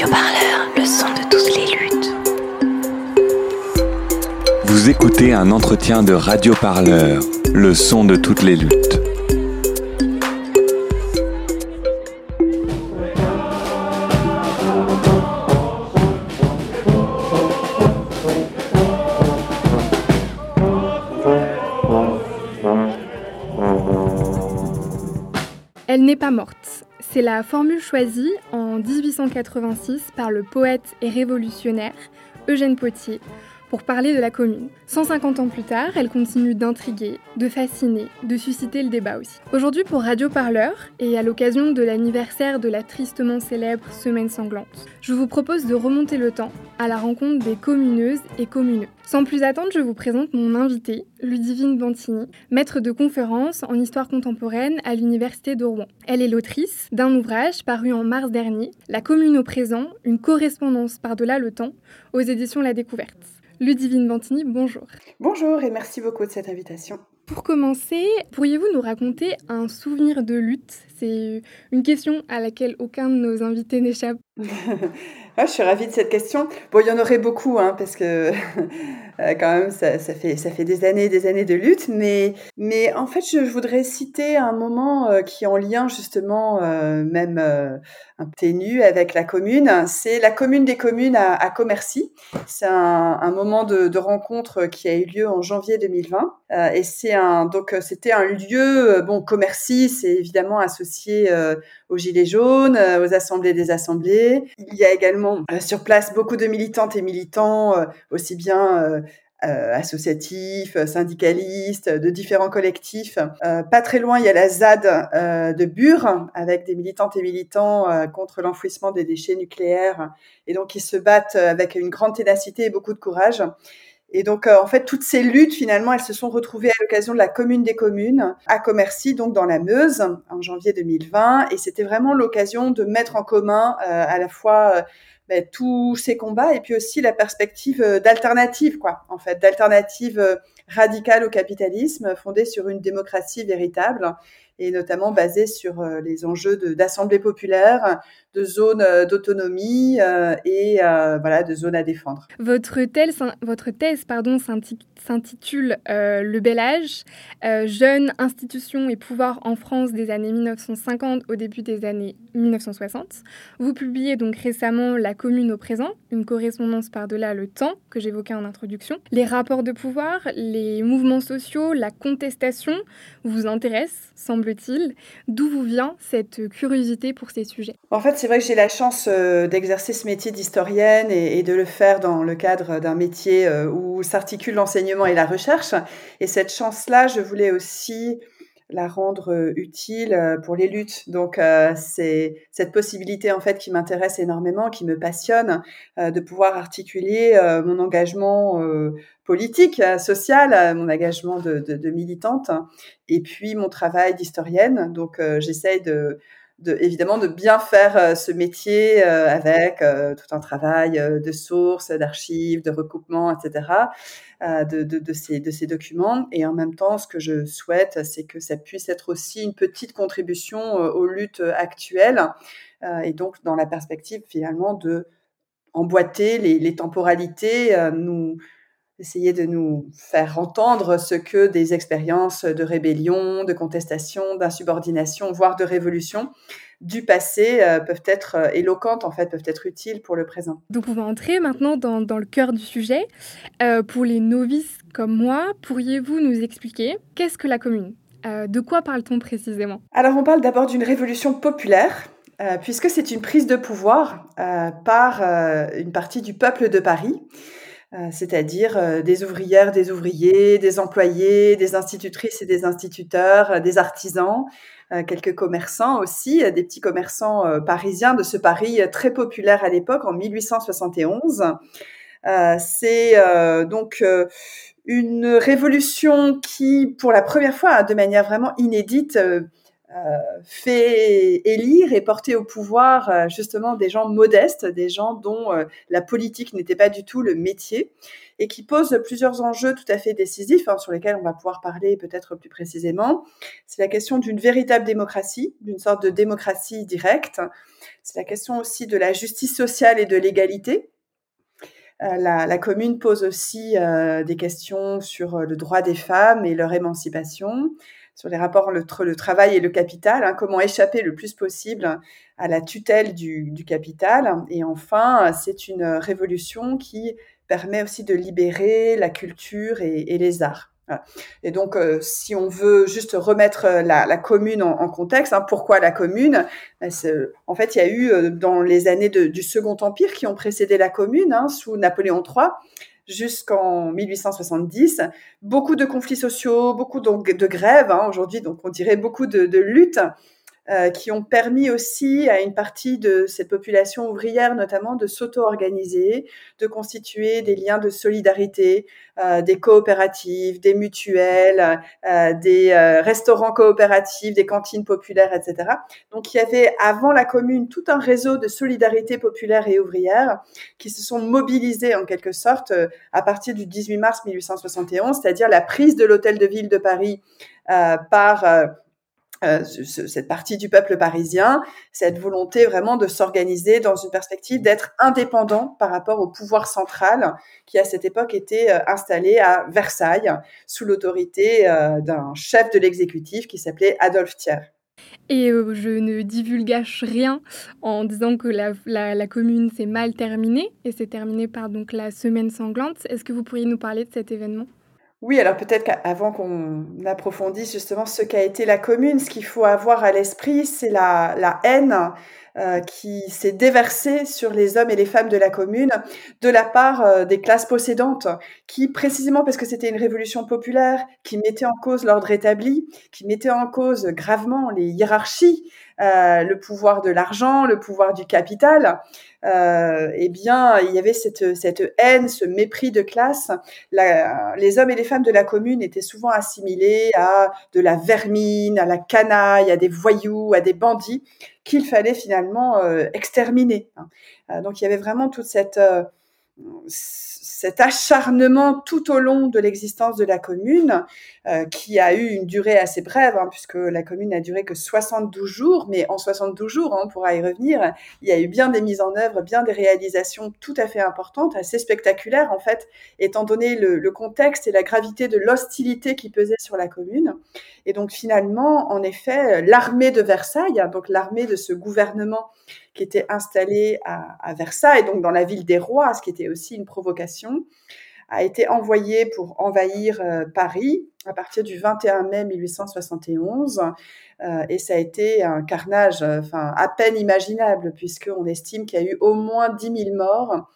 Le son de toutes les luttes. Vous écoutez un entretien de Radio Parleur, le son de toutes les luttes. C'est la formule choisie en 1886 par le poète et révolutionnaire Eugène Potier pour parler de la commune. 150 ans plus tard, elle continue d'intriguer, de fasciner, de susciter le débat aussi. Aujourd'hui pour Radio Parleur, et à l'occasion de l'anniversaire de la tristement célèbre Semaine sanglante, je vous propose de remonter le temps à la rencontre des communeuses et communeux. Sans plus attendre, je vous présente mon invité, Ludivine Bantini, maître de conférence en histoire contemporaine à l'Université de Rouen. Elle est l'autrice d'un ouvrage paru en mars dernier, La commune au présent, une correspondance par-delà le temps, aux éditions La Découverte. Ludivine Bantini, bonjour. Bonjour et merci beaucoup de cette invitation. Pour commencer, pourriez-vous nous raconter un souvenir de lutte? C'est une question à laquelle aucun de nos invités n'échappe. Ah, je suis ravie de cette question. Bon, il y en aurait beaucoup, hein, parce que quand même, ça, fait, des années des années de lutte. Mais, en fait, je, voudrais citer un moment euh, qui est en lien justement, euh, même euh, un ténu avec la commune. C'est la commune des communes à, à Commercy. C'est un, un, moment de, de, rencontre qui a eu lieu en janvier 2020. et c'est un, donc, c'était un lieu, bon, Commercy, c'est évidemment associé aux Gilets jaunes, aux assemblées des assemblées. Il y a également euh, sur place beaucoup de militantes et militants, euh, aussi bien euh, associatifs, syndicalistes, de différents collectifs. pas très loin, il y a la ZAD de Bure, avec des militantes et militants contre l'enfouissement des déchets nucléaires, et donc ils se battent avec une grande ténacité et beaucoup de courage. Et donc, en fait, toutes ces luttes, finalement, elles se sont retrouvées à l'occasion de la commune des communes, à Commercy, donc dans la Meuse, en janvier 2020. Et c'était vraiment l'occasion de mettre en commun à la fois ben, tous ces combats et puis aussi la perspective d'alternative, quoi, en fait, d'alternative radicale au capitalisme, fondée sur une démocratie véritable et notamment basée sur les enjeux d'assemblée populaire, de zones euh, d'autonomie euh, et euh, voilà, de zones à défendre. Votre thèse, pardon, s'intitule Le bel âge, jeunes, institutions et pouvoirs en France des années 1950 au début des années 1960. Vous publiez donc récemment La commune au présent, une correspondance par-delà le temps que j'évoquais en introduction. Les rapports de pouvoir, les mouvements sociaux, la contestation vous intéressent, semble-t-il. D'où vous vient cette curiosité pour ces sujets? En fait, c'est vrai que j'ai la chance euh, d'exercer ce métier d'historienne et, de le faire dans le cadre d'un métier euh, où s'articule l'enseignement et la recherche. Et cette chance-là, je voulais aussi la rendre euh, utile pour les luttes. Donc c'est cette possibilité en fait qui m'intéresse énormément, qui me passionne, de pouvoir articuler mon engagement politique, social, mon engagement de, de, de, militante, et puis mon travail d'historienne. Donc j'essaye de de, évidemment de bien faire euh, ce métier euh, avec euh, tout un travail de sources, d'archives, de recoupement, etc. De ces documents. Et en même temps, ce que je souhaite, c'est que ça puisse être aussi une petite contribution aux luttes actuelles. et donc, dans la perspective finalement de emboîter les, les temporalités, nous essayer de nous faire entendre ce que des expériences de rébellion, de contestation, d'insubordination, voire de révolution du passé euh, peuvent être euh, éloquentes, en fait, peuvent être utiles pour le présent. Donc on va entrer maintenant dans, dans le cœur du sujet. Euh, pour les novices comme moi, pourriez-vous nous expliquer qu'est-ce que la commune? De quoi parle-t-on précisément? Alors on parle d'abord d'une révolution populaire. puisque c'est une prise de pouvoir par une partie du peuple de Paris, c'est-à-dire euh, des ouvrières, des ouvriers, des employés, des institutrices et des instituteurs, euh, des artisans, quelques commerçants aussi, des petits commerçants parisiens de ce Paris très populaire à l'époque, en 1871. C'est donc une révolution qui, pour la première fois, de manière vraiment inédite, fait élire et porter au pouvoir justement des gens modestes, des gens dont la politique n'était pas du tout le métier et qui pose plusieurs enjeux tout à fait décisifs hein, sur lesquels on va pouvoir parler peut-être plus précisément. C'est la question d'une véritable démocratie, d'une sorte de démocratie directe. C'est la question aussi de la justice sociale et de l'égalité. Euh, la, commune pose aussi euh, des questions sur euh, le droit des femmes et leur émancipation, sur les rapports entre le travail et le capital, hein, comment échapper le plus possible à la tutelle du, capital. Et enfin, c'est une révolution qui permet aussi de libérer la culture et, les arts. Et donc, euh, si on veut juste remettre euh, la, commune en, contexte, hein, pourquoi la commune? Ben, En fait, il y a eu euh, dans les années du Second Empire qui ont précédé la commune, hein, sous Napoléon III, jusqu'en 1870, beaucoup de conflits sociaux, beaucoup de, grèves. Hein, Aujourd'hui, donc on dirait beaucoup de luttes euh, qui ont permis aussi à une partie de cette population ouvrière notamment de s'auto-organiser, de constituer des liens de solidarité, euh, des coopératives, des mutuelles, euh, des euh, restaurants coopératifs, des cantines populaires, etc. Donc il y avait avant la commune tout un réseau de solidarité populaire et ouvrière qui se sont mobilisés en quelque sorte euh, à partir du 18 mars 1871, c'est-à-dire la prise de l'hôtel de ville de Paris par euh, cette partie du peuple parisien, cette volonté vraiment de s'organiser dans une perspective d'être indépendant par rapport au pouvoir central qui à cette époque était euh, installé à Versailles sous l'autorité euh, d'un chef de l'exécutif qui s'appelait Adolphe Thiers. Et je ne divulgage rien en disant que la, la, commune s'est mal terminée et c'est terminé par donc la semaine sanglante. Est-ce que vous pourriez nous parler de cet événement? Oui, alors peut-être qu'avant qu'on approfondisse justement ce qu'a été la commune, ce qu'il faut avoir à l'esprit, c'est la, haine euh, qui s'est déversée sur les hommes et les femmes de la commune de la part euh, des classes possédantes, qui précisément parce que c'était une révolution populaire, qui mettait en cause l'ordre établi, qui mettait en cause gravement les hiérarchies, euh, le pouvoir de l'argent, le pouvoir du capital, euh, eh bien, il y avait cette, cette haine, ce mépris de classe. La, les hommes et les femmes de la commune étaient souvent assimilés à de la vermine, à la canaille, à des voyous, à des bandits qu'il fallait finalement euh, exterminer. Hein. Euh, donc, il y avait vraiment toute cette euh, cet acharnement tout au long de l'existence de la commune, euh, qui a eu une durée assez brève, hein, puisque la commune n'a duré que 72 jours, mais en 72 jours, hein, on pourra y revenir, il y a eu bien des mises en œuvre, bien des réalisations tout à fait importantes, assez spectaculaires en fait, étant donné le, le contexte et la gravité de l'hostilité qui pesait sur la commune. Et donc finalement, en effet, l'armée de Versailles, hein, donc l'armée de ce gouvernement qui était installé à, à, Versailles, donc dans la ville des rois, ce qui était aussi une provocation, a été envoyé pour envahir euh, Paris à partir du 21 mai 1871. Euh, et ça a été un carnage enfin, à peine imaginable, puisqu'on estime qu'il y a eu au moins 10 000 morts,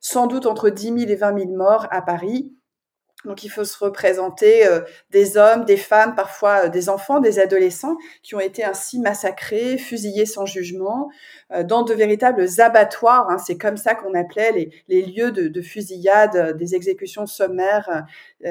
sans doute entre 10 000 et 20 000 morts à Paris donc il faut se représenter euh, des hommes, des femmes, parfois euh, des enfants, des adolescents qui ont été ainsi massacrés, fusillés sans jugement, euh, dans de véritables abattoirs. Hein, c'est comme ça qu'on appelait les, lieux de, de, fusillade, des exécutions sommaires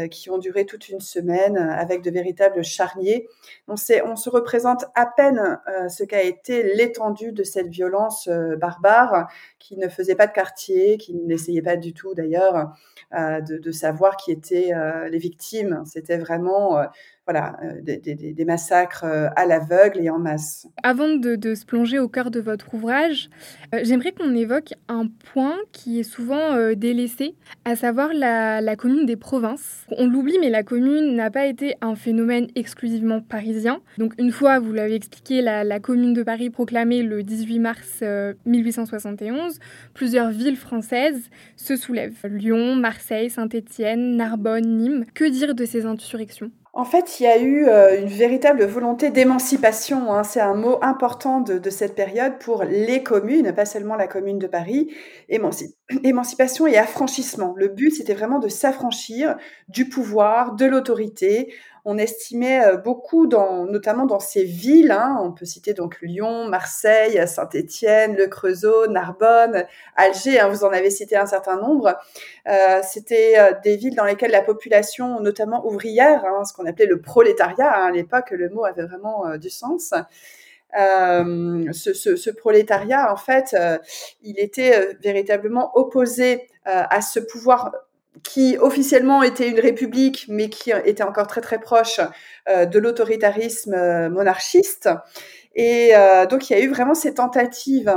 qui ont duré toute une semaine avec de véritables charniers. On, se représente à peine ce qu'a été l'étendue de cette violence barbare qui ne faisait pas de quartier, qui n'essayait pas du tout d'ailleurs de, savoir qui était euh, les victimes. C'était vraiment euh, voilà, euh, des, massacres à l'aveugle et en masse. Avant de, se plonger au cœur de votre ouvrage, euh, j'aimerais qu'on évoque un point qui est souvent euh, délaissé, à savoir la, commune des provinces. On l'oublie, mais la commune n'a pas été un phénomène exclusivement parisien. Donc une fois, vous l'avez expliqué, la, commune de Paris proclamée le 18 mars 1871, plusieurs villes françaises se soulèvent. Lyon, Marseille, Saint-Étienne, Narbonne, Nîmes. Que dire de ces insurrections? En fait, il y a eu euh, une véritable volonté d'émancipation. Hein. C'est un mot important de, cette période pour les communes, pas seulement la commune de Paris. Émanci émancipation et affranchissement. Le but, c'était vraiment de s'affranchir du pouvoir, de l'autorité, on estimait euh, beaucoup, dans, notamment dans ces villes, hein, on peut citer donc Lyon, Marseille, Saint-Étienne, Le Creusot, Narbonne, Alger, hein, vous en avez cité un certain nombre. Euh, C'était euh, des villes dans lesquelles la population, notamment ouvrière, hein, ce qu'on appelait le prolétariat, hein, à l'époque le mot avait vraiment euh, du sens. Euh, ce, ce, ce, prolétariat, en fait, il était véritablement opposé à ce pouvoir qui officiellement était une république, mais qui était encore très très proche euh, de l'autoritarisme euh, monarchiste. Et euh, donc il y a eu vraiment ces tentatives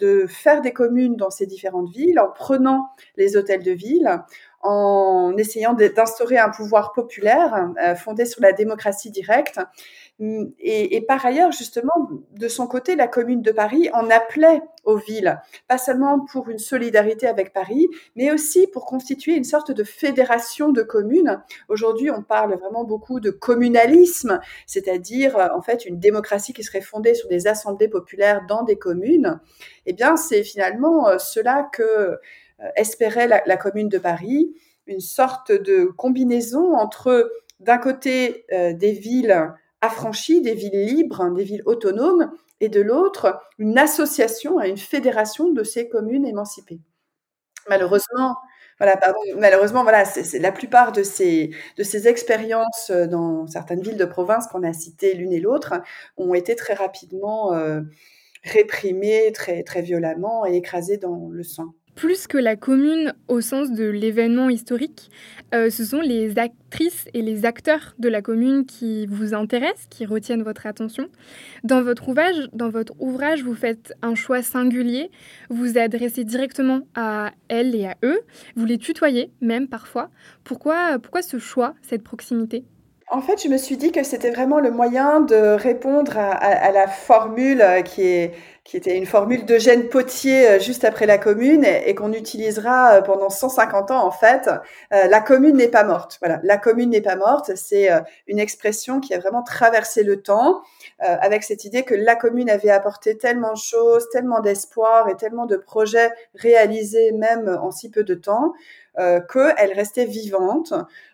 de faire des communes dans ces différentes villes, en prenant les hôtels de ville, en essayant d'instaurer un pouvoir populaire fondé sur la démocratie directe. Et, et, par ailleurs, justement, de son côté, la Commune de Paris en appelait aux villes, pas seulement pour une solidarité avec Paris, mais aussi pour constituer une sorte de fédération de communes. Aujourd'hui, on parle vraiment beaucoup de communalisme, c'est-à-dire en fait une démocratie qui serait fondée sur des assemblées populaires dans des communes. Eh bien, c'est finalement euh, cela que euh, espérait la, Commune de Paris, une sorte de combinaison entre d'un côté euh, des villes affranchies, des villes libres, hein, des villes autonomes, et de l'autre, une association, une fédération de ces communes émancipées. Malheureusement, voilà, pardon, malheureusement, voilà, c'est la plupart de ces, expériences euh, dans certaines villes de province qu'on a citées l'une et l'autre ont été très rapidement euh, réprimées, très, très violemment et écrasées dans le sang plus que la commune au sens de l'événement historique, euh, ce sont les actrices et les acteurs de la commune qui vous intéressent, qui retiennent votre attention. Dans votre ouvrage, dans votre ouvrage vous faites un choix singulier, vous adressez directement à elles et à eux, vous les tutoyez même parfois. Pourquoi, pourquoi ce choix, cette proximité? En fait, je me suis dit que c'était vraiment le moyen de répondre à, la formule euh, qui est qui était une formule d'Eugène Potier euh, juste après la commune et, qu'on utilisera euh, pendant 150 ans en fait. Euh, la commune n'est pas morte. Voilà, la commune n'est pas morte. C'est une expression qui a vraiment traversé le temps avec cette idée que la commune avait apporté tellement de choses, tellement d'espoir et tellement de projets réalisés même en si peu de temps euh, qu'elle restait vivante.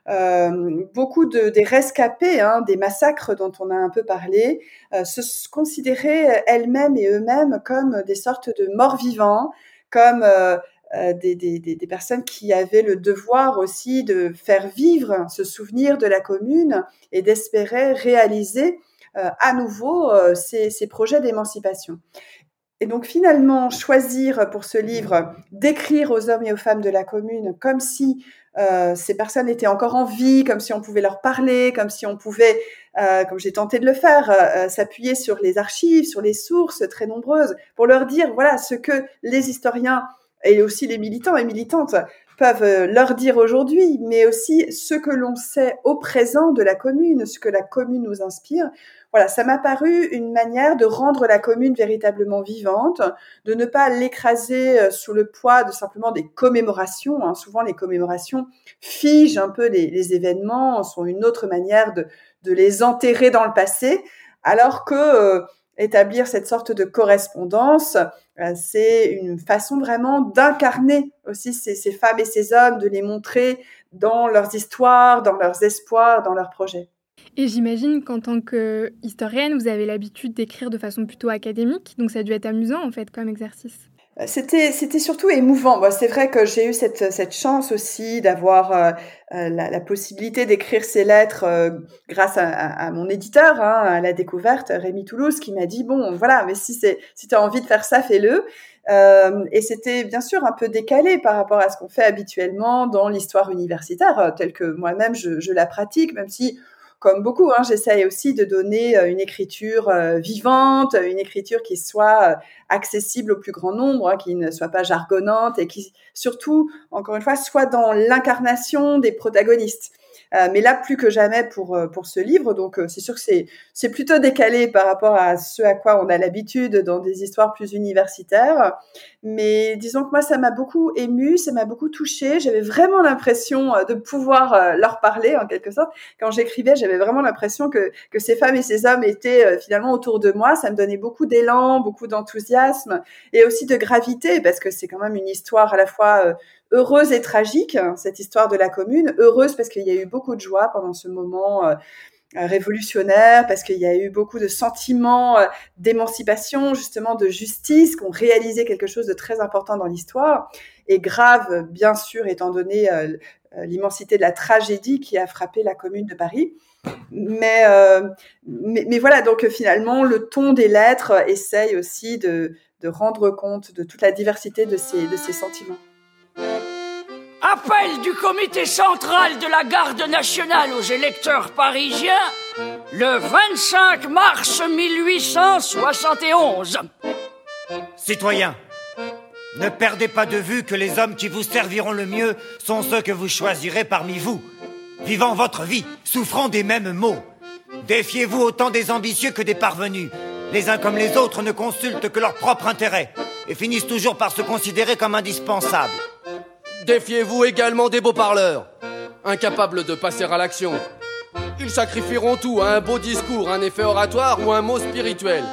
Euh, beaucoup de, des rescapés, hein, des massacres dont on a un peu parlé, euh, se considéraient elles-mêmes et eux-mêmes comme des sortes de morts vivants, comme des, personnes qui avaient le devoir aussi de faire vivre ce souvenir de la commune et d'espérer réaliser à nouveau ces projets d'émancipation. Et donc finalement, choisir pour ce livre d'écrire aux hommes et aux femmes de la commune comme si euh, ces personnes étaient encore en vie, comme si on pouvait leur parler, comme si on pouvait, euh, comme j'ai tenté de le faire, euh, s'appuyer sur les archives, sur les sources très nombreuses, pour leur dire voilà ce que les historiens et aussi les militants et militantes peuvent euh, leur dire aujourd'hui, mais aussi ce que l'on sait au présent de la commune, ce que la commune nous inspire. Voilà, ça m'a paru une manière de rendre la commune véritablement vivante, de ne pas l'écraser euh, sous le poids de simplement des commémorations. Hein. Souvent, les commémorations figent un peu les, événements, sont une autre manière de, les enterrer dans le passé, alors que euh, établir cette sorte de correspondance, c'est une façon vraiment d'incarner aussi ces, femmes et ces hommes, de les montrer dans leurs histoires, dans leurs espoirs, dans leurs projets. Et j'imagine qu'en tant qu'historienne, vous avez l'habitude d'écrire de façon plutôt académique, donc ça a dû être amusant en fait comme exercice. Euh, c'était, c'était surtout émouvant. Bon, c'est vrai que j'ai eu cette, cette chance aussi d'avoir euh, euh la, la, possibilité d'écrire ces lettres euh, grâce à, à, mon éditeur, hein, à la découverte, Rémi Toulouse, qui m'a dit bon, voilà, mais si c'est, si tu as envie de faire ça, fais-le. Euh, et c'était bien sûr un peu décalé par rapport à ce qu'on fait habituellement dans l'histoire universitaire, telle que moi-même je, je la pratique, même si comme beaucoup, hein, j'essaye aussi de donner euh, une écriture euh, vivante, une écriture qui soit euh, accessible au plus grand nombre, hein, qui ne soit pas jargonnante et qui surtout, encore une fois, soit dans l'incarnation des protagonistes. Euh, mais là, plus que jamais pour, euh, pour ce livre. Donc, euh, c'est sûr que c'est, c'est plutôt décalé par rapport à ce à quoi on a l'habitude dans des histoires plus universitaires. Mais disons que moi, ça m'a beaucoup ému, ça m'a beaucoup touché. J'avais vraiment l'impression de pouvoir leur parler, en quelque sorte. Quand j'écrivais, j'avais vraiment l'impression que, que ces femmes et ces hommes étaient finalement autour de moi. Ça me donnait beaucoup d'élan, beaucoup d'enthousiasme et aussi de gravité, parce que c'est quand même une histoire à la fois heureuse et tragique, cette histoire de la commune. Heureuse parce qu'il y a eu beaucoup de joie pendant ce moment euh, révolutionnaire parce qu'il y a eu beaucoup de sentiments d'émancipation, justement de justice, qui ont réalisé quelque chose de très important dans l'histoire et grave, bien sûr, étant donné l'immensité de la tragédie qui a frappé la commune de Paris. Mais, mais, mais, voilà, donc finalement, le ton des lettres essaye aussi de, de rendre compte de toute la diversité de ces, de ces sentiments. Appel du comité central de la garde nationale aux électeurs parisiens le 25 mars 1871. Citoyens, ne perdez pas de vue que les hommes qui vous serviront le mieux sont ceux que vous choisirez parmi vous, vivant votre vie, souffrant des mêmes maux. Défiez-vous autant des ambitieux que des parvenus, les uns comme les autres ne consultent que leur propre intérêt et finissent toujours par se considérer comme indispensables. Défiez-vous également des beaux parleurs, incapables de passer à l'action. Ils sacrifieront tout à un beau discours, un effet oratoire ou un mot spirituel.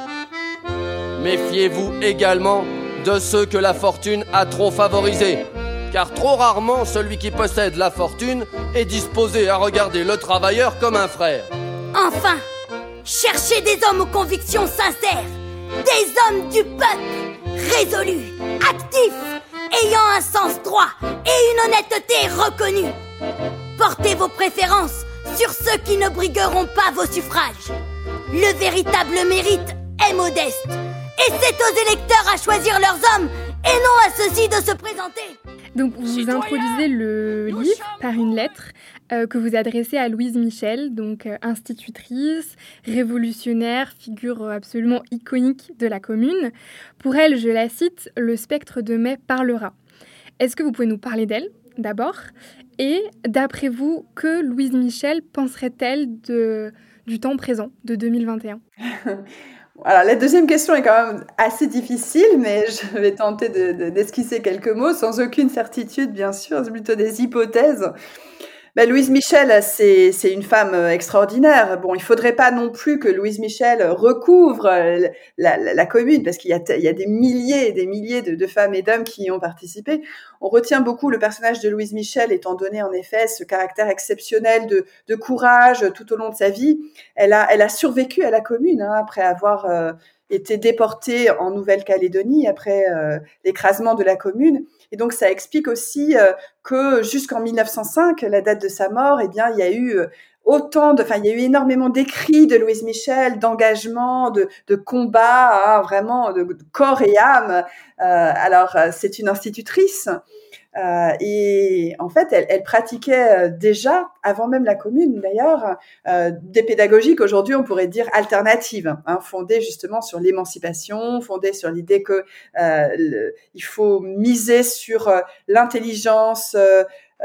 Méfiez-vous également de ceux que la fortune a trop favorisés, car trop rarement celui qui possède la fortune est disposé à regarder le travailleur comme un frère. Enfin, Cherchez des hommes aux convictions sincères, des hommes du peuple, résolus, actifs, ayant un sens droit et une honnêteté reconnue. Portez vos préférences sur ceux qui ne brigueront pas vos suffrages. Le véritable mérite est modeste, et c'est aux électeurs à choisir leurs hommes et non à ceux-ci de se présenter. Donc vous introduisez le livre par une lettre euh, que vous adressez à Louise Michel, donc euh, institutrice, révolutionnaire, figure absolument iconique de la commune. Pour elle, je la cite, le spectre de mai parlera. Est-ce que vous pouvez nous parler d'elle d'abord? Et d'après vous, que Louise Michel penserait-elle de, du temps présent, de 2021 Alors, la deuxième question est quand même assez difficile, mais je vais tenter d'esquisser quelques mots sans aucune certitude, bien sûr, plutôt des hypothèses. Ben, Louise Michel, c'est une femme euh, extraordinaire. Bon, il faudrait pas non plus que Louise Michel recouvre euh, la, la, commune, parce qu'il y, y, a des milliers et des milliers de, de femmes et d'hommes qui y ont participé. On retient beaucoup le personnage de Louise Michel, étant donné en effet ce caractère exceptionnel de, de courage tout au long de sa vie. Elle a, elle a survécu à la commune hein, après avoir euh, été déportée en Nouvelle-Calédonie après l'écrasement de la commune. Et donc ça explique aussi euh, que jusqu'en 1905, la date de sa mort, eh bien il y a eu euh, autant de, enfin il y a eu énormément d'écrits de Louise Michel, d'engagement, de, de combat, hein, vraiment de, corps et âme. Euh, alors c'est une institutrice. Euh, et en fait, elle, elle, pratiquait euh, déjà, avant même la commune d'ailleurs, euh, des pédagogies qu'aujourd'hui on pourrait dire alternatives, hein, fondées justement sur l'émancipation, fondées sur l'idée que euh, il faut miser sur l'intelligence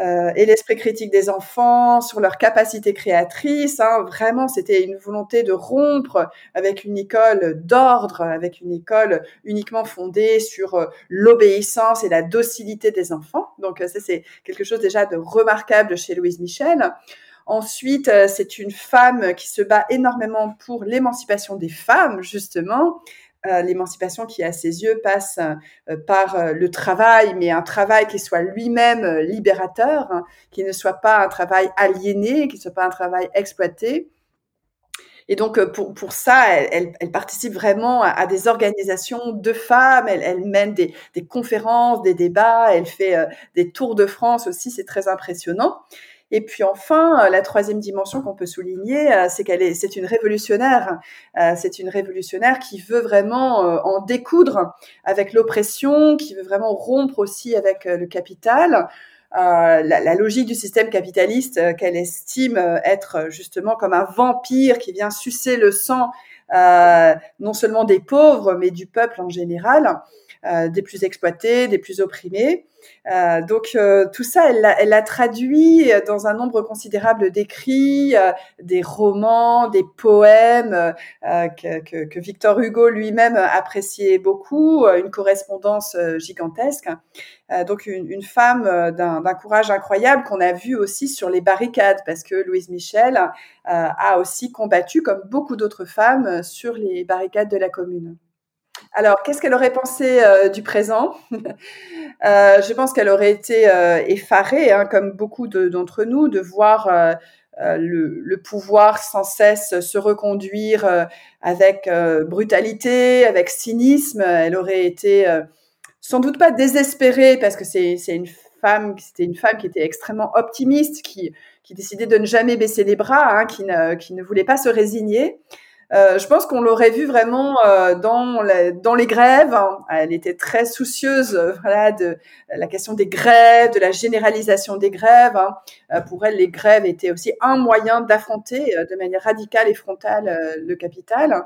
euh, et l'esprit critique des enfants, sur leur capacité créatrice. Hein. Vraiment, c'était une volonté de rompre avec une école d'ordre, avec une école uniquement fondée sur euh, l'obéissance et la docilité des enfants. Donc euh, ça, c'est quelque chose déjà de remarquable chez Louise Michel. Ensuite, c'est une femme qui se bat énormément pour l'émancipation des femmes, justement. Euh, l'émancipation qui, à ses yeux, passe euh, par euh, le travail, mais un travail qui soit lui-même libérateur, hein, qui ne soit pas un travail aliéné, qui ne soit pas un travail exploité. Et donc, pour, pour ça, elle, participe vraiment à, des organisations de femmes, elle, mène des, conférences, des débats, elle fait des tours de France aussi, c'est très impressionnant. Et puis enfin, euh, la troisième dimension qu'on peut souligner, euh, c'est qu'elle est, c'est une révolutionnaire. Euh, c'est une révolutionnaire qui veut vraiment en découdre avec l'oppression, qui veut vraiment rompre aussi avec le capital. La, logique du système capitaliste qu'elle estime être justement comme un vampire qui vient sucer le sang non seulement des pauvres, mais du peuple en général, des plus exploités, des plus opprimés. Euh, donc euh, tout ça, elle l'a, elle a traduit dans un nombre considérable d'écrits, euh, des romans, des poèmes que, que, que, Victor Hugo lui-même appréciait beaucoup, une correspondance gigantesque. donc une, une femme d'un, d'un courage incroyable qu'on a vu aussi sur les barricades, parce que Louise Michel a aussi combattu, comme beaucoup d'autres femmes, sur les barricades de la commune. Alors, qu'est-ce qu'elle aurait pensé euh, du présent? Euh, Je pense qu'elle aurait été euh, effarée, hein, comme beaucoup d'entre nous, de voir le, pouvoir sans cesse se reconduire avec brutalité, avec cynisme. Elle aurait été sans doute pas désespérée parce que c'est une femme, c'était une femme qui était extrêmement optimiste, qui, décidait de ne jamais baisser les bras, hein, qui ne voulait pas se résigner. Euh, je pense qu'on l'aurait vu vraiment euh, dans, les grèves. Hein. Elle était très soucieuse euh, de la question des grèves, de la généralisation des grèves. Hein. pour elle, les grèves étaient aussi un moyen d'affronter de manière radicale et frontale le capital.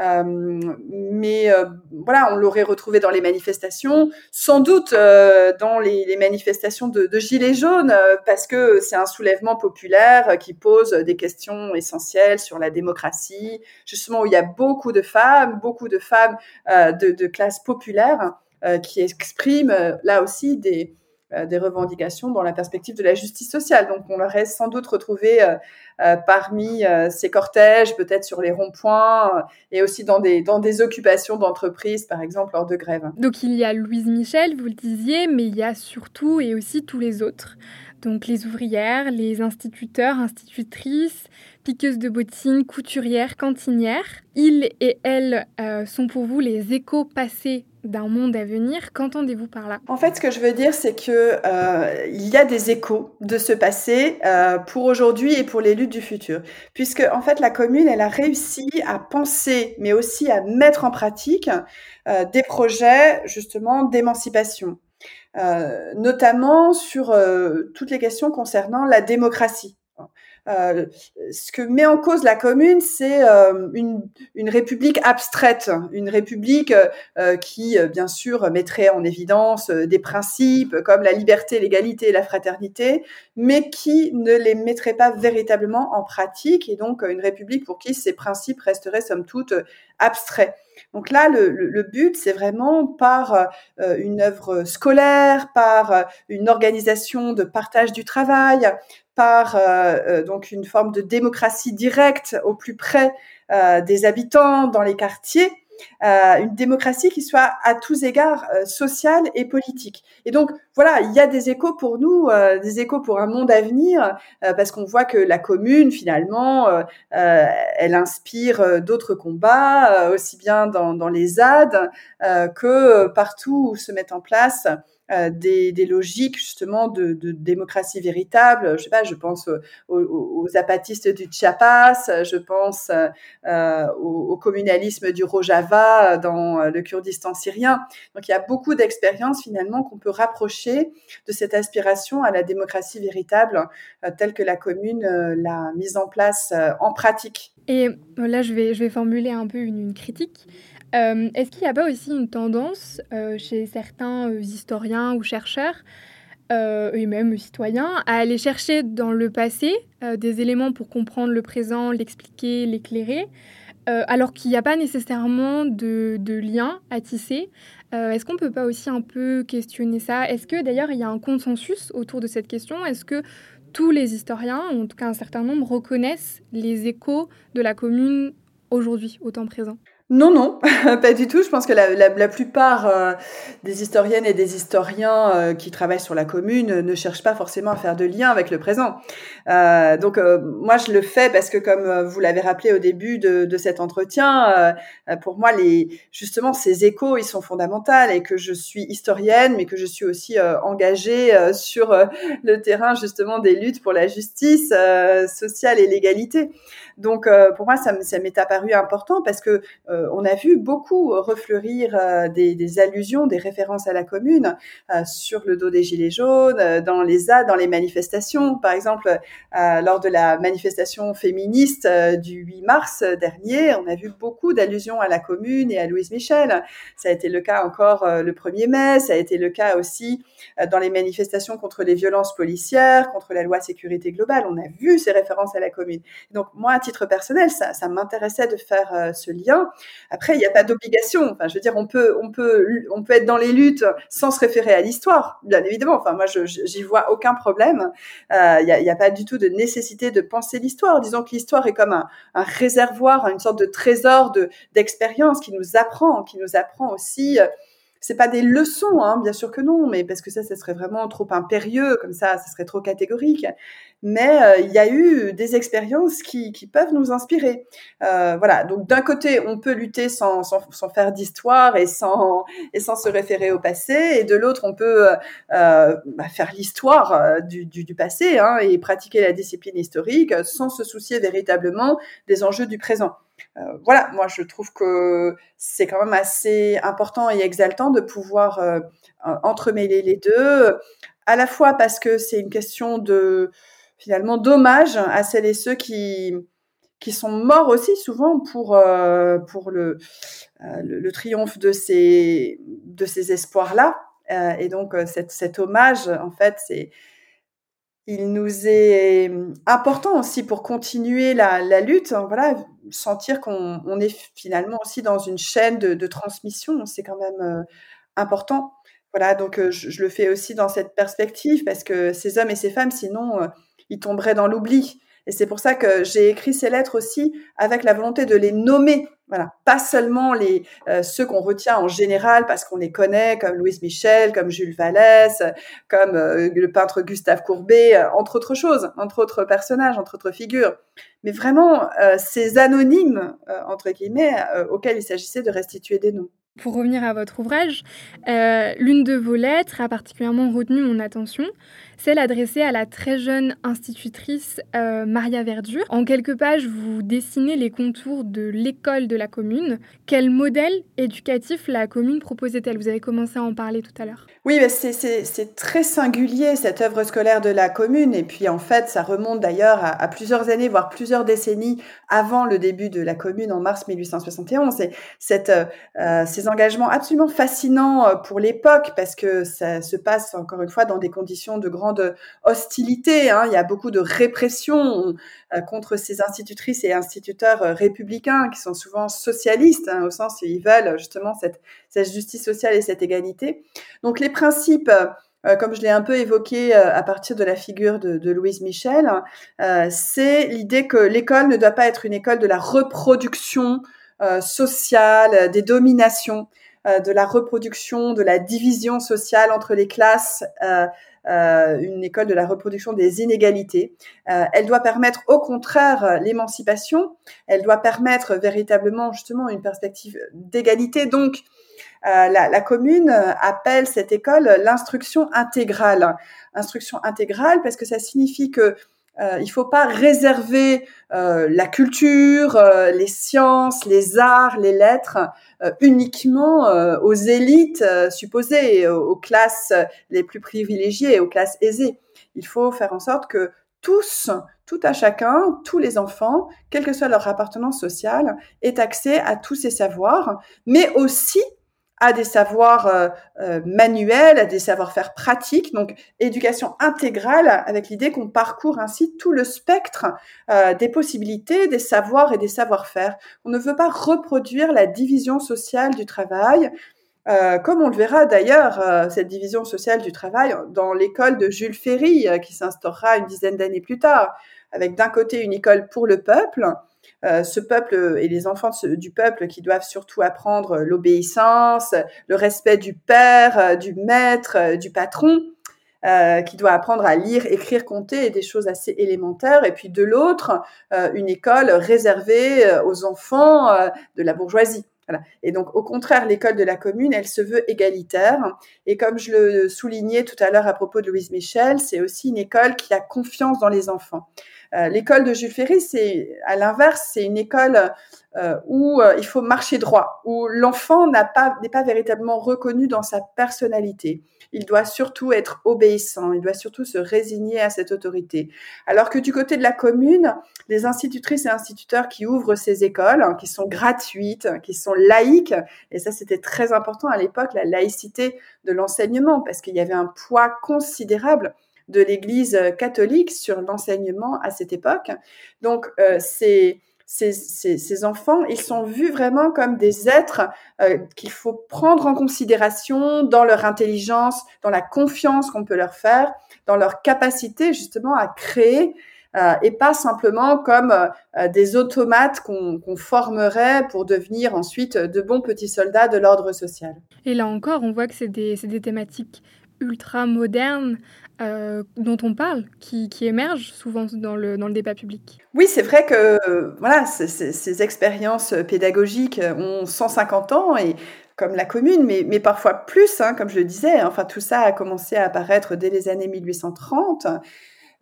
Euh, mais euh, voilà, on l'aurait retrouvé dans les manifestations, sans doute euh, dans les, les, manifestations de, de Gilets jaunes, parce que c'est un soulèvement populaire qui pose des questions essentielles sur la démocratie, justement où il y a beaucoup de femmes, beaucoup de femmes de, de classe populaire qui expriment là aussi des, des revendications dans la perspective de la justice sociale. Donc on l'aurait sans doute retrouvé euh, euh, parmi ces cortèges, peut-être sur les ronds-points et aussi dans des, dans des occupations d'entreprise, par exemple, lors de grève. Donc il y a Louise Michel, vous le disiez, mais il y a surtout et aussi tous les autres. Donc les ouvrières, les instituteurs, institutrices, piqueuses de bottines, couturières, cantinières. Ils et elles sont pour vous les échos passés d'un monde à venir. Qu'entendez-vous par là? En fait, ce que je veux dire, c'est que euh, il y a des échos de ce passé euh, pour aujourd'hui et pour les luttes du futur, puisque en fait la commune, elle a réussi à penser, mais aussi à mettre en pratique euh, des projets justement d'émancipation, notamment sur toutes les questions concernant la démocratie. Euh, ce que met en cause la commune, c'est euh, une, république abstraite, une république euh, qui, bien sûr, mettrait en évidence des principes comme la liberté, l'égalité la fraternité, mais qui ne les mettrait pas véritablement en pratique, et donc une république pour qui ces principes resteraient, somme toute, abstraits. Donc là, le, but, c'est vraiment par une œuvre scolaire, par une organisation de partage du travail, par euh, euh, donc une forme de démocratie directe au plus près euh, des habitants dans les quartiers, une démocratie qui soit à tous égards sociale et politique. Et donc voilà, il y a des échos pour nous, des échos pour un monde à venir, parce qu'on voit que la commune finalement, elle inspire d'autres combats, aussi bien dans, dans les ZAD que partout où se mettent en place euh, des, logiques justement de, démocratie véritable. Je sais pas, je pense aux, apatistes du Chiapas, je pense euh, au, communalisme du Rojava dans le Kurdistan syrien. Donc il y a beaucoup d'expériences finalement qu'on peut rapprocher de cette aspiration à la démocratie véritable euh, telle que la commune l'a mise en place en pratique. Et là, je vais, je vais formuler un peu une critique. Euh, est-ce qu'il n'y a pas aussi une tendance euh, chez certains euh, historiens ou chercheurs, et même citoyens, à aller chercher dans le passé des éléments pour comprendre le présent, l'expliquer, l'éclairer, alors qu'il n'y a pas nécessairement de, de lien à tisser? Est-ce qu'on ne peut pas aussi un peu questionner ça? Est-ce que d'ailleurs il y a un consensus autour de cette question? Est-ce que tous les historiens, en tout cas un certain nombre, reconnaissent les échos de la commune aujourd'hui, au temps présent? Non, non, pas du tout. Je pense que la, plupart euh, des historiennes et des historiens euh, qui travaillent sur la commune ne cherchent pas forcément à faire de lien avec le présent. Euh, donc moi, je le fais parce que, comme vous l'avez rappelé au début de, de cet entretien, pour moi, les, justement, ces échos, ils sont fondamentaux et que je suis historienne, mais que je suis aussi engagée sur le terrain justement des luttes pour la justice sociale et l'égalité. Donc pour moi, ça, m'est apparu important parce que euh, on a vu beaucoup refleurir euh, des, allusions, des références à la commune euh, sur le dos des gilets jaunes, dans les A, dans les manifestations. Par exemple, lors de la manifestation féministe du 8 mars dernier, on a vu beaucoup d'allusions à la commune et à Louise Michel. Ça a été le cas encore le 1er mai, ça a été le cas aussi dans les manifestations contre les violences policières, contre la loi sécurité globale. On a vu ces références à la commune. Donc moi, à titre personnel, ça, m'intéressait de faire ce lien. Après, il n'y a pas d'obligation. Enfin, je veux dire, on peut, on peut, on peut être dans les luttes sans se référer à l'histoire, bien évidemment. Enfin, moi, j'y vois aucun problème. Euh, il n'y a, a, pas du tout de nécessité de penser l'histoire. Disons que l'histoire est comme un, un, réservoir, une sorte de trésor de d'expérience qui nous apprend, qui nous apprend aussi. C'est pas des leçons, hein, bien sûr que non, mais parce que ça, ça serait vraiment trop impérieux, comme ça, ça serait trop catégorique. Mais euh, il y a eu des expériences qui, peuvent nous inspirer. Euh, voilà. Donc d'un côté, on peut lutter sans, faire d'histoire et sans se référer au passé, et de l'autre, on peut euh, bah, faire l'histoire euh, du, passé hein, et pratiquer la discipline historique sans se soucier véritablement des enjeux du présent. Euh, voilà, moi je trouve que c'est quand même assez important et exaltant de pouvoir euh, entremêler les deux, à la fois parce que c'est une question de finalement dommage à celles et ceux qui qui sont morts aussi souvent pour euh, pour le, le, triomphe de ces de ces espoirs là et donc cet, cet hommage en fait c'est il nous est important aussi pour continuer la, la lutte, hein, voilà, sentir qu'on on est finalement aussi dans une chaîne de, de transmission, c'est quand même euh, important. Voilà, donc euh, je, je, le fais aussi dans cette perspective parce que ces hommes et ces femmes, sinon, euh, ils tomberaient dans l'oubli. Et c'est pour ça que j'ai écrit ces lettres aussi avec la volonté de les nommer voilà, pas seulement les euh, ceux qu'on retient en général parce qu'on les connaît, comme Louise Michel, comme Jules Vallès, comme euh, le peintre Gustave Courbet, euh, entre autres choses, entre autres personnages, entre autres figures. Mais vraiment, ces anonymes entre guillemets auxquels il s'agissait de restituer des noms. Pour revenir à votre ouvrage, l'une de vos lettres a particulièrement retenu mon attention, celle adressée à la très jeune institutrice euh, Maria Verdure. En quelques pages, vous dessinez les contours de l'école de la commune. Quel modèle éducatif la commune proposait-elle? Vous avez commencé à en parler tout à l'heure. Oui, c'est très singulier cette œuvre scolaire de la commune. Et puis en fait, ça remonte d'ailleurs à, plusieurs années, voire plusieurs décennies avant le début de la commune en mars 1871. Et cette, euh, ces engagements absolument fascinants euh, pour l'époque parce que ça se passe encore une fois dans des conditions de grande hostilité. Hein. Il y a beaucoup de répression euh, contre ces institutrices et instituteurs euh, républicains qui sont souvent socialistes hein, au sens où ils veulent justement cette, justice sociale et cette égalité. Donc les principes euh, comme je l'ai un peu évoqué à partir de la figure de, de Louise Michel, c'est l'idée que l'école ne doit pas être une école de la reproduction sociale, des dominations, de la reproduction, de la division sociale entre les classes. Une école de la reproduction des inégalités. elle doit permettre au contraire l'émancipation, elle doit permettre véritablement justement une perspective d'égalité. Donc, euh, la, la, commune euh, appelle cette école l'instruction intégrale. Instruction intégrale parce que ça signifie que euh, il faut pas réserver euh, la culture, euh, les sciences, les arts, les lettres euh, uniquement aux élites supposées, aux, aux, classes les plus privilégiées, aux classes aisées. Il faut faire en sorte que tous, tout à chacun, tous les enfants, quelle que soit leur appartenance sociale, aient accès à tous ces savoirs, mais aussi à des savoirs euh, euh, manuels, à des savoir-faire pratiques, donc éducation intégrale avec l'idée qu'on parcourt ainsi tout le spectre euh, des possibilités, des savoirs et des savoir-faire. On ne veut pas reproduire la division sociale du travail, comme on le verra d'ailleurs, cette division sociale du travail dans l'école de Jules Ferry, qui s'instaurera une dizaine d'années plus tard, avec d'un côté une école pour le peuple, euh, ce peuple et les enfants du peuple qui doivent surtout apprendre l'obéissance, le respect du père, euh, du maître, euh, du patron, qui doit apprendre à lire, écrire, compter et des choses assez élémentaires. Et puis de l'autre, une école réservée aux enfants de la bourgeoisie. Voilà. Et donc, au contraire, l'école de la commune, elle se veut égalitaire. Et comme je le soulignais tout à l'heure à propos de Louise Michel, c'est aussi une école qui a confiance dans les enfants. Euh, l'école de Jules Ferry, c'est à l'inverse, c'est une école euh, où euh, il faut marcher droit, où l'enfant n'a pas n'est pas véritablement reconnu dans sa personnalité. Il doit surtout être obéissant, il doit surtout se résigner à cette autorité. Alors que du côté de la commune, les institutrices et instituteurs qui ouvrent ces écoles, hein, qui sont gratuites, qui sont laïques, et ça c'était très important à l'époque, la laïcité de l'enseignement, parce qu'il y avait un poids considérable de l'Église catholique sur l'enseignement à cette époque. Donc, euh, ces, ces, ces, ces, enfants, ils sont vus vraiment comme des êtres euh, qu'il faut prendre en considération dans leur intelligence, dans la confiance qu'on peut leur faire, dans leur capacité justement à créer et pas simplement comme des automates qu'on formerait pour devenir ensuite de bons petits soldats de l'ordre social. Et là encore, on voit que c'est des, des, thématiques ultra modernes euh, dont on parle, qui, qui, émergent souvent dans le, dans le débat public. Oui, c'est vrai que voilà, ces expériences pédagogiques ont 150 ans et comme la commune, mais, mais parfois plus, hein, comme je le disais. Enfin, tout ça a commencé à apparaître dès les années 1830.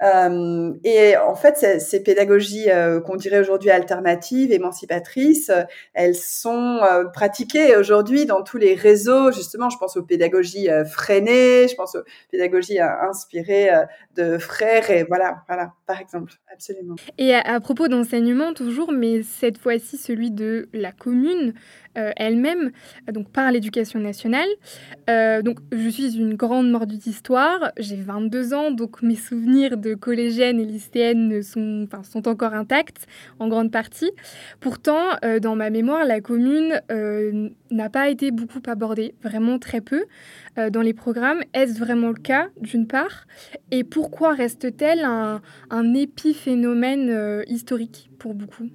Euh, et en fait, ces, pédagogies euh, qu'on dirait aujourd'hui alternatives, émancipatrices, elles sont euh, pratiquées aujourd'hui dans tous les réseaux. Justement, je pense aux pédagogies freinées, je pense aux pédagogies inspirées de frères, et voilà, voilà, par exemple, absolument. Et à propos d'enseignement toujours, mais cette fois-ci celui de la commune, euh, elle-même, donc par l'éducation nationale. Euh, donc, je suis une grande mordue d'histoire, j'ai 22 ans, donc mes souvenirs de collégienne et lycéenne sont, enfin, sont encore intacts en grande partie. Pourtant, euh, dans ma mémoire, la commune n'a pas été beaucoup abordée, vraiment très peu, dans les programmes. Est-ce vraiment le cas, d'une part? Et pourquoi reste-t-elle un, épiphénomène historique pour beaucoup?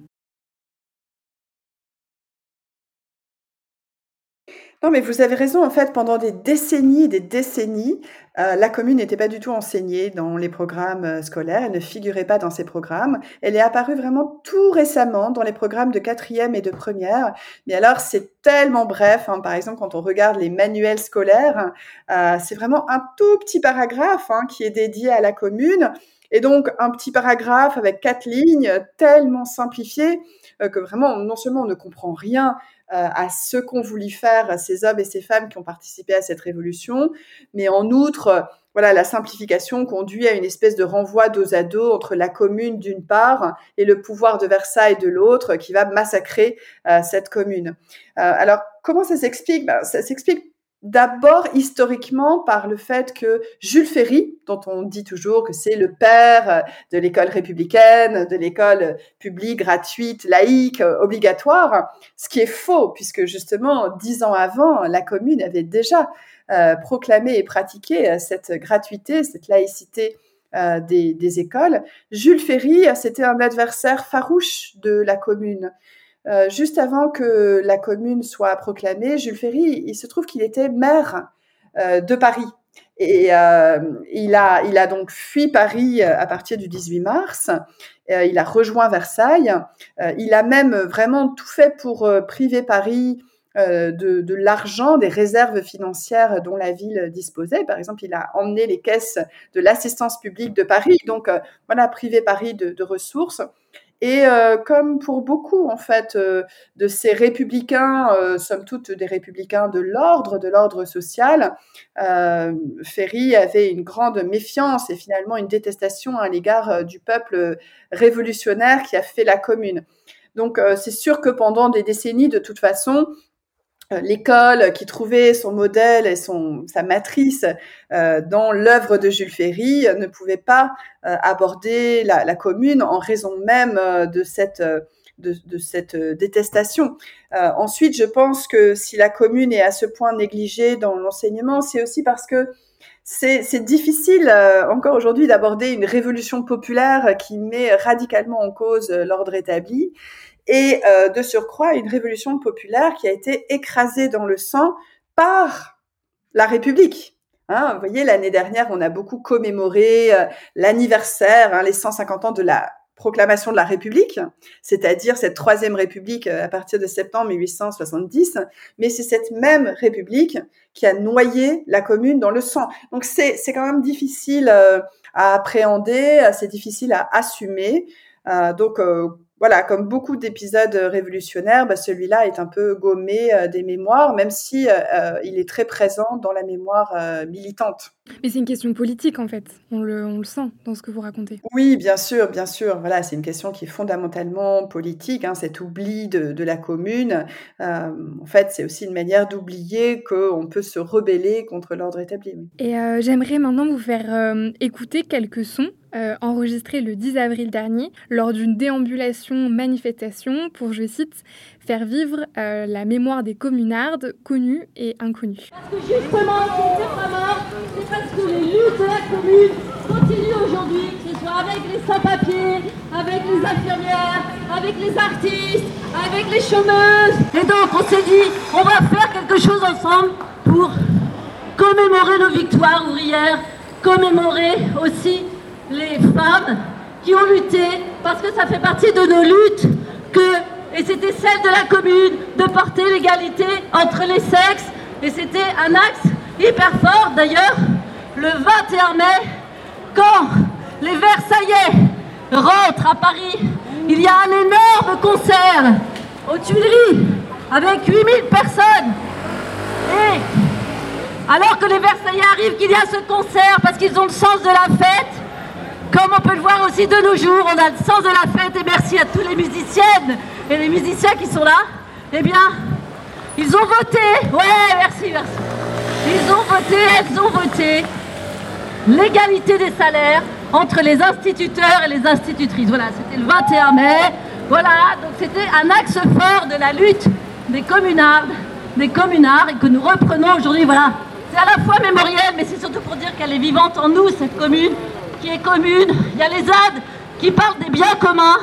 Non, mais vous avez raison. En fait, pendant des décennies des décennies, euh, la commune n'était pas du tout enseignée dans les programmes euh, scolaires. Elle ne figurait pas dans ces programmes. Elle est apparue vraiment tout récemment dans les programmes de quatrième et de première. Mais alors, c'est tellement bref. Hein. Par exemple, quand on regarde les manuels scolaires, euh, c'est vraiment un tout petit paragraphe hein, qui est dédié à la commune. Et donc, un petit paragraphe avec quatre lignes, tellement simplifié que vraiment, non seulement on ne comprend rien à ce qu'ont voulu faire ces hommes et ces femmes qui ont participé à cette révolution, mais en outre, voilà, la simplification conduit à une espèce de renvoi dos à dos entre la commune d'une part et le pouvoir de Versailles de l'autre qui va massacrer euh, cette commune. Euh, alors, comment ça s'explique? Ben, Ça s'explique D'abord, historiquement, par le fait que Jules Ferry, dont on dit toujours que c'est le père euh, de l'école républicaine, de l'école publique, gratuite, laïque, euh, obligatoire, ce qui est faux, puisque justement, dix ans avant, la commune avait déjà euh, proclamé et pratiqué cette gratuité, cette laïcité des, des, écoles. Jules Ferry, c'était un adversaire farouche de la commune. Euh, juste avant que la commune soit proclamée, Jules Ferry, il se trouve qu'il était maire euh, de Paris. Et euh, il, a, donc fui Paris à partir du 18 mars. il a rejoint Versailles. il a même vraiment tout fait pour priver Paris de, l'argent, des réserves financières dont la ville disposait. Par exemple, il a emmené les caisses de l'assistance publique de Paris, donc voilà, privé Paris de ressources. Et euh, comme pour beaucoup en fait euh, de ces républicains, euh, somme toute des républicains de l'ordre, de l'ordre social, euh, Ferry avait une grande méfiance et finalement une détestation à l'égard du peuple révolutionnaire qui a fait la Commune. Donc c'est sûr que pendant des décennies, de toute façon, euh, l'école qui trouvait son modèle et sa matrice euh, dans l'œuvre de Jules Ferry euh, ne pouvait pas aborder la, commune en raison même de cette, de, de cette détestation. ensuite, je pense que si la commune est à ce point négligée dans l'enseignement, c'est aussi parce que c'est difficile encore aujourd'hui d'aborder une révolution populaire qui met radicalement en cause l'ordre établi et euh, de surcroît une révolution populaire qui a été écrasée dans le sang par la République. Hein, vous voyez, l'année dernière, on a beaucoup commémoré euh, l'anniversaire, hein, les 150 ans de la proclamation de la République, c'est-à-dire cette troisième République euh, à partir de septembre 1870, mais c'est cette même République qui a noyé la commune dans le sang. Donc c'est quand même difficile à appréhender, c'est difficile à assumer. donc voilà, comme beaucoup d'épisodes révolutionnaires, bah, celui-là est un peu gommé euh, des mémoires, même si euh, euh, il est très présent dans la mémoire militante. Mais c'est une question politique en fait, on le, on le, sent dans ce que vous racontez. Oui, bien sûr, bien sûr. Voilà, c'est une question qui est fondamentalement politique, hein, cet oubli de, de la commune. en fait, c'est aussi une manière d'oublier qu'on peut se rebeller contre l'ordre établi. Et j'aimerais maintenant vous faire écouter quelques sons euh, enregistré le 10 avril dernier lors d'une déambulation manifestation pour, je cite, faire vivre la mémoire des communardes connues et inconnues. Parce que justement, c'est parce que les luttes de la commune continuent aujourd'hui, que ce soit avec les sans-papiers, avec les infirmières, avec les artistes, avec les chômeuses. Et donc on s'est dit, on va faire quelque chose ensemble pour commémorer nos victoires ouvrières, commémorer aussi les femmes qui ont lutté, parce que ça fait partie de nos luttes que, et c'était celle de la commune, de porter l'égalité entre les sexes, et c'était un axe hyper fort d'ailleurs, le 21 mai, quand les Versaillais rentrent à Paris, il y a un énorme concert aux Tuileries avec 8000 personnes. Et alors que les Versaillais arrivent, qu'il y a ce concert parce qu'ils ont le sens de la fête, comme on peut le voir aussi de nos jours, on a le sens de la fête. Et merci à tous les musiciennes et les musiciens qui sont là, eh bien, ils ont voté, ouais, merci, merci. Ils ont voté, elles ont voté l'égalité des salaires entre les instituteurs et les institutrices. Voilà, c'était le 21 mai. Voilà, donc c'était un axe fort de la lutte des communardes, des communards, et que nous reprenons aujourd'hui. Voilà, c'est à la fois mémoriel, mais c'est surtout pour dire qu'elle est vivante en nous, cette commune, qui est commune. Il y a les ZAD qui parlent des biens communs.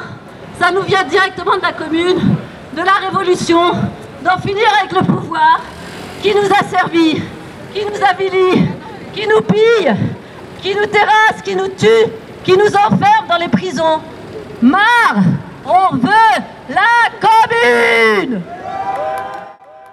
Ça nous vient directement de la commune, de la révolution, d'en finir avec le pouvoir qui nous a servi, qui nous avilit, qui nous pille, qui nous terrasse, qui nous tue, qui nous enferme dans les prisons. Marre On veut la commune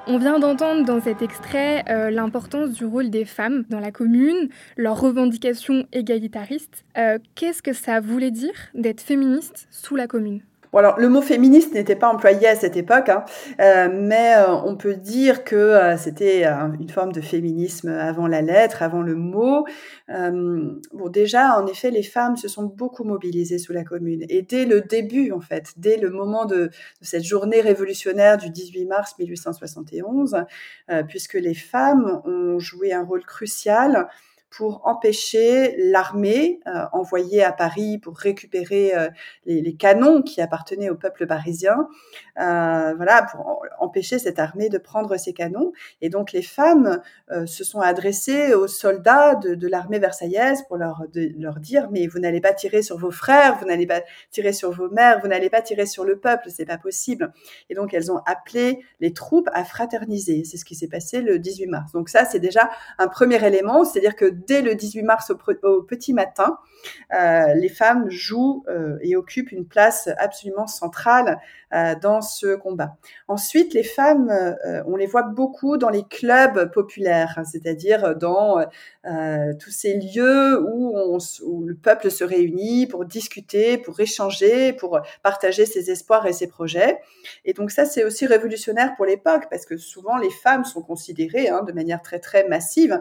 on vient d'entendre dans cet extrait euh, l'importance du rôle des femmes dans la commune, leurs revendications égalitaristes. Euh, qu'est-ce que ça voulait dire d'être féministe sous la commune? Bon, alors, le mot féministe n'était pas employé à cette époque, hein, euh, mais euh, on peut dire que euh, c'était une forme de féminisme avant la lettre, avant le mot. bon, déjà, en effet, les femmes se sont beaucoup mobilisées sous la Commune, et dès le début, en fait, dès le moment de, de cette journée révolutionnaire du 18 mars 1871, puisque les femmes ont joué un rôle crucial pour empêcher l'armée euh, envoyée à Paris pour récupérer euh, les, les, canons qui appartenaient au peuple parisien, euh, voilà, pour empêcher cette armée de prendre ces canons. Et donc les femmes euh, se sont adressées aux soldats de, de l'armée versaillaise pour leur, de, leur dire mais vous n'allez pas tirer sur vos frères, vous n'allez pas tirer sur vos mères, vous n'allez pas tirer sur le peuple, c'est pas possible. Et donc elles ont appelé les troupes à fraterniser. C'est ce qui s'est passé le 18 mars. Donc ça c'est déjà un premier élément, c'est-à-dire que dès le 18 mars au, petit matin, euh, les femmes jouent euh, et occupent une place absolument centrale euh, dans ce combat. Ensuite, les femmes, on les voit beaucoup dans les clubs populaires, hein, c'est-à-dire dans tous ces lieux où, le peuple se réunit pour discuter, pour échanger, pour partager ses espoirs et ses projets. Et donc ça, c'est aussi révolutionnaire pour l'époque parce que souvent les femmes sont considérées hein, de manière très très massive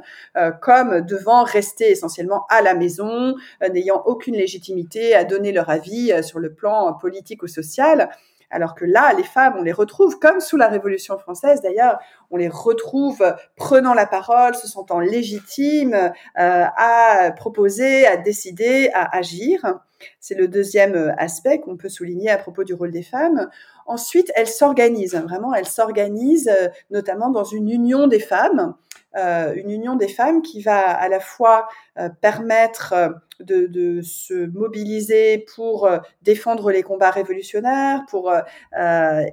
comme devant rester essentiellement à la maison, n'ayant aucune légitimité à donner leur avis sur le plan politique ou social. Alors que là, les femmes, on les retrouve, comme sous la Révolution française d'ailleurs, on les retrouve prenant la parole, se sentant légitimes euh, à proposer, à décider, à agir. C'est le deuxième euh, aspect qu'on peut souligner à propos du rôle des femmes. Ensuite, elles s'organisent, vraiment, elles s'organisent euh, notamment dans une union des femmes, euh, une union des femmes qui va à la fois euh, permettre euh, de, se mobiliser pour défendre les combats révolutionnaires, pour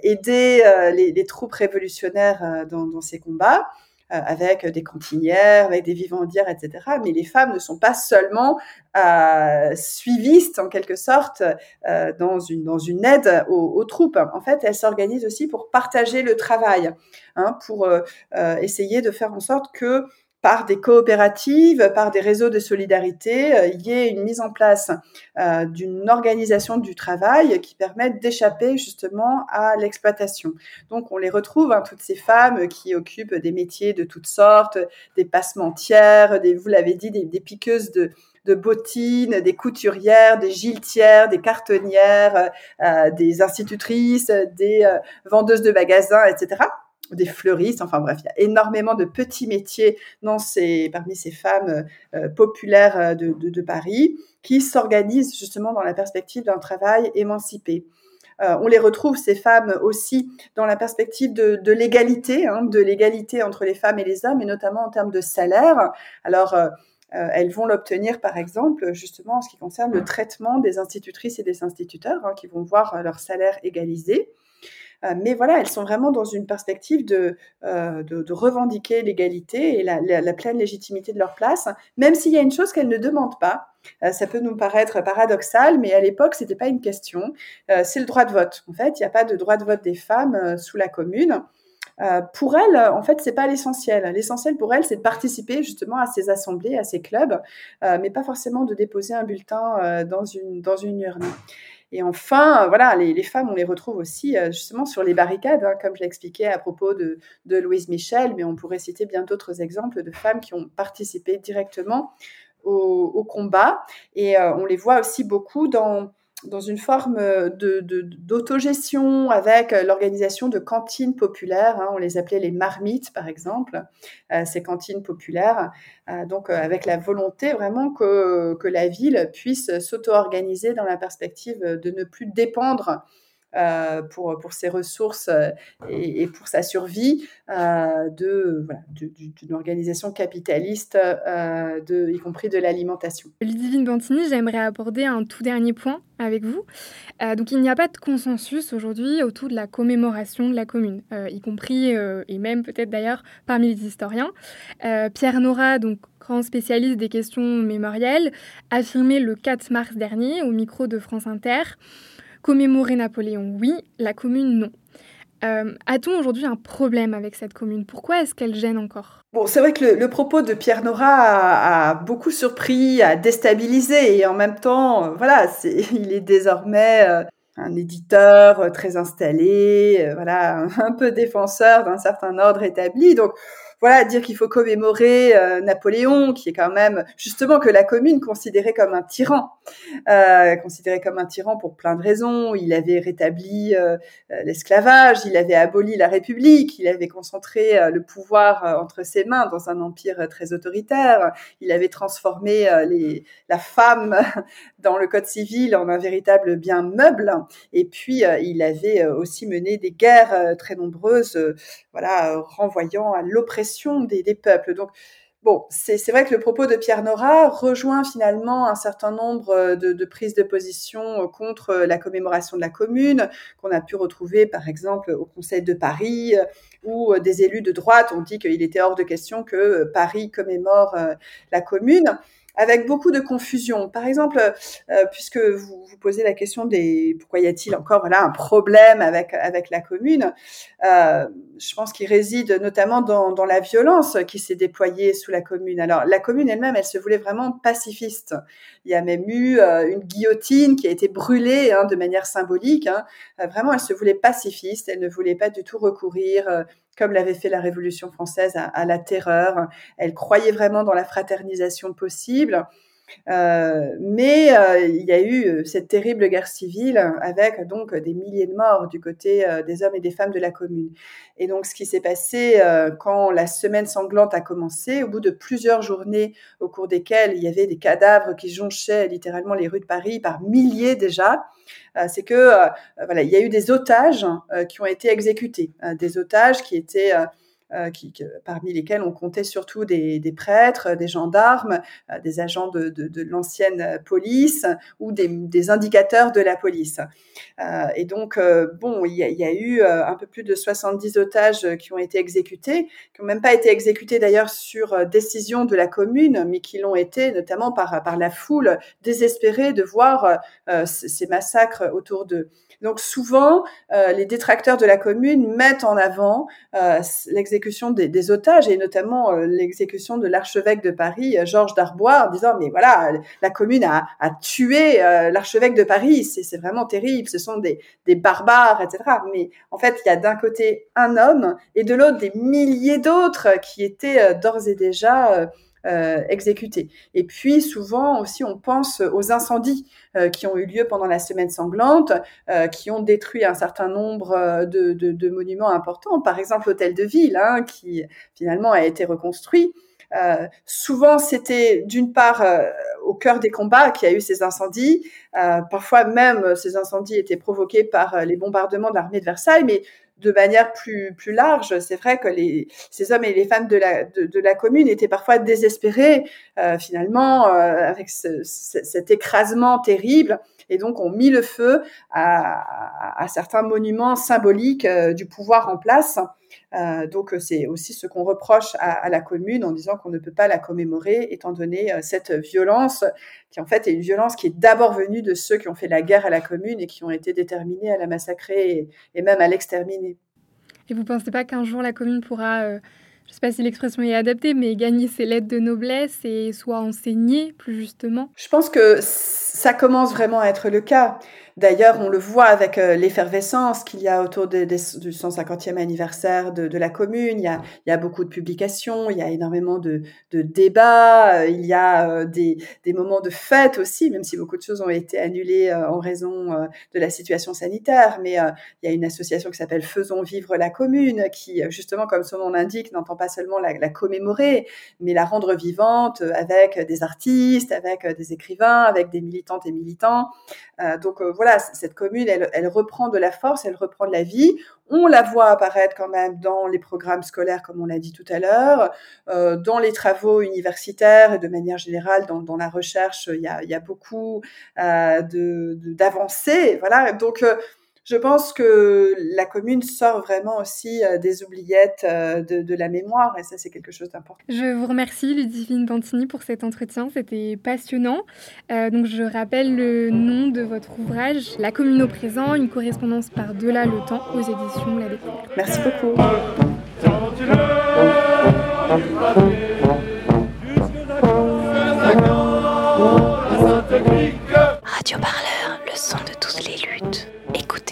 aider les, troupes révolutionnaires dans, ces combats, euh, avec des cantinières, avec des vivandières, etc. Mais les femmes ne sont pas seulement euh, suivistes en quelque sorte euh, dans une dans une aide aux, aux, troupes. En fait, elles s'organisent aussi pour partager le travail, hein, pour euh, euh essayer de faire en sorte que par des coopératives, par des réseaux de solidarité, euh, il y ait une mise en place euh, d'une organisation du travail qui permette d'échapper justement à l'exploitation. Donc on les retrouve, hein, toutes ces femmes qui occupent des métiers de toutes sortes, des passementières, des, vous l'avez dit, des, piqueuses de, bottines, des couturières, des giletières, des cartonnières, euh, des institutrices, des vendeuses de magasins, etc des fleuristes, enfin bref, il y a énormément de petits métiers dans ces, parmi ces femmes euh, populaires euh, de, Paris qui s'organisent justement dans la perspective d'un travail émancipé. on les retrouve ces femmes aussi dans la perspective de, l'égalité, hein, de l'égalité entre les femmes et les hommes, et notamment en termes de salaire. Alors euh, elles vont l'obtenir, par exemple, justement en ce qui concerne le traitement des institutrices et des instituteurs, hein, qui vont voir euh, leur salaire égalisé. Euh, mais voilà, elles sont vraiment dans une perspective de, de, revendiquer l'égalité et la, pleine légitimité de leur place, même s'il y a une chose qu'elles ne demandent pas. ça peut nous paraître paradoxal, mais à l'époque, ce n'était pas une question. c'est le droit de vote. En fait, il n'y a pas de droit de vote des femmes sous la commune. Euh, pour elle, en fait, c'est pas l'essentiel. L'essentiel pour elle, c'est de participer justement à ces assemblées, à ces clubs, euh, mais pas forcément de déposer un bulletin euh, dans une urne. Et enfin, voilà, les, femmes, on les retrouve aussi justement sur les barricades, hein, comme je l'expliquais à propos de, Louise Michel, mais on pourrait citer bien d'autres exemples de femmes qui ont participé directement au, au combat. Et on les voit aussi beaucoup dans dans une forme euh, d'autogestion avec euh, l'organisation de cantines populaires. Hein, on les appelait les marmites, par exemple, euh, ces cantines populaires. donc, avec la volonté vraiment que, que la ville puisse s'auto-organiser dans la perspective de ne plus dépendre pour, pour ses ressources euh, et, pour sa survie euh, de, voilà, d'une organisation capitaliste, de, y compris de l'alimentation. Ludivine Bantini, j'aimerais aborder un tout dernier point avec vous. donc il n'y a pas de consensus aujourd'hui autour de la commémoration de la commune, y compris et même peut-être d'ailleurs parmi les historiens. Pierre Nora, donc grand spécialiste des questions mémorielles, affirmait le 4 mars dernier au micro de France Inter Commémorer Napoléon, oui, la commune, non. Euh, a-t-on aujourd'hui un problème avec cette commune? Pourquoi est-ce qu'elle gêne encore? Bon, c'est vrai que le, propos de Pierre Nora a, beaucoup surpris, a déstabilisé, et en même temps, euh, voilà, il est désormais euh, un éditeur très installé, voilà, un peu défenseur d'un certain ordre établi. Donc, voilà, dire qu'il faut commémorer euh, Napoléon, qui est quand même justement que la commune considérée comme un tyran, euh, considéré comme un tyran pour plein de raisons. Il avait rétabli euh, l'esclavage, il avait aboli la République, il avait concentré le pouvoir entre ses mains dans un empire très autoritaire, il avait transformé la femme dans le code civil en un véritable bien meuble, et puis il avait aussi mené des guerres très nombreuses, voilà, renvoyant à l'oppression des, peuples. Donc, Bon, c'est vrai que le propos de Pierre Nora rejoint finalement un certain nombre euh, de, prises de position euh, contre euh, la commémoration de la commune, qu'on a pu retrouver par exemple au Conseil de Paris, où des élus de droite ont dit qu'il était hors de question que Paris commémore la commune avec beaucoup de confusion. Par exemple, euh, puisque vous vous posez la question des pourquoi y a-t-il encore voilà un problème avec avec la commune, euh, je pense qu'il réside notamment dans, dans la violence qui s'est déployée sous la commune. Alors la commune elle-même, elle se voulait vraiment pacifiste. Il y a même eu euh, une guillotine qui a été brûlée hein, de manière symbolique. Hein. Euh, vraiment, elle se voulait pacifiste. Elle ne voulait pas du tout recourir euh, comme l'avait fait la Révolution française, à, la terreur. Elle croyait vraiment dans la fraternisation possible. Euh, mais euh, il y a eu euh, cette terrible guerre civile avec donc des milliers de morts du côté des hommes et des femmes de la commune. Et donc ce qui s'est passé quand la semaine sanglante a commencé, au bout de plusieurs journées au cours desquelles il y avait des cadavres qui jonchaient littéralement les rues de Paris par milliers déjà, c'est que voilà, il y a eu des otages qui ont été exécutés, des otages qui étaient euh, parmi lesquels on comptait surtout des, prêtres, des gendarmes, euh, des agents de, l'ancienne police ou des, indicateurs de la police. Euh, et donc, euh, bon, il y, a, eu un peu plus de 70 otages qui ont été exécutés, qui n'ont même pas été exécutés d'ailleurs sur décision de la commune, mais qui l'ont été notamment par, par la foule désespérée de voir ces massacres autour d'eux. Donc souvent, euh, les détracteurs de la commune mettent en avant euh, des, otages et notamment euh, l'exécution de l'archevêque de Paris, euh, Georges Darbois, en disant mais voilà, la commune a, tué euh, l'archevêque de Paris, c'est vraiment terrible, ce sont des, des, barbares, etc. Mais en fait, il y a d'un côté un homme et de l'autre des milliers d'autres qui étaient d'ores et déjà euh, exécutés. Et puis souvent aussi, on pense aux incendies euh, qui ont eu lieu pendant la semaine sanglante, euh, qui ont détruit un certain nombre de, monuments importants. Par exemple, l'hôtel de ville, hein, qui finalement a été reconstruit. Souvent, c'était d'une part au cœur des combats qu'il y a eu ces incendies. parfois même, ces incendies étaient provoqués par les bombardements de l'armée de Versailles, mais de manière plus, plus large, c'est vrai que ces hommes et les femmes de la, de, la commune étaient parfois désespérés, finalement, avec cet écrasement terrible et donc ont mis le feu à, certains monuments symboliques euh, du pouvoir en place. Euh, donc c'est aussi ce qu'on reproche à, la commune en disant qu'on ne peut pas la commémorer étant donné euh, cette violence qui en fait est une violence qui est d'abord venue de ceux qui ont fait la guerre à la commune et qui ont été déterminés à la massacrer et, même à l'exterminer. Et vous ne pensez pas qu'un jour la commune pourra euh, je ne sais pas si l'expression est adaptée, mais gagner ses lettres de noblesse et soit enseigner plus justement Je pense que ça commence vraiment à être le cas. D'ailleurs, on le voit avec euh, l'effervescence qu'il y a autour du 150e anniversaire de, la commune. Il y, a, beaucoup de publications, il y a énormément de, débats, euh, il y a euh, des, moments de fête aussi, même si beaucoup de choses ont été annulées en raison de la situation sanitaire. Mais il y a une association qui s'appelle Faisons vivre la commune, qui, justement, comme son nom l'indique, n'entend pas seulement la, la, commémorer, mais la rendre vivante avec des artistes, avec des écrivains, avec des militantes et militants. donc voilà cette commune, elle, reprend de la force, elle reprend de la vie. On la voit apparaître quand même dans les programmes scolaires, comme on l'a dit tout à l'heure, euh, dans les travaux universitaires et de manière générale dans, la recherche. Il y a, beaucoup euh, d'avancées. voilà. Donc euh, je pense que la commune sort vraiment aussi euh, des oubliettes euh, de, la mémoire et ça c'est quelque chose d'important. Je vous remercie Ludivine Pantini pour cet entretien, c'était passionnant. Euh, donc je rappelle le nom de votre ouvrage, La commune au présent, une correspondance par-delà le temps aux éditions La Découverte. Merci beaucoup. Radio Parleur, le son de toutes les luttes.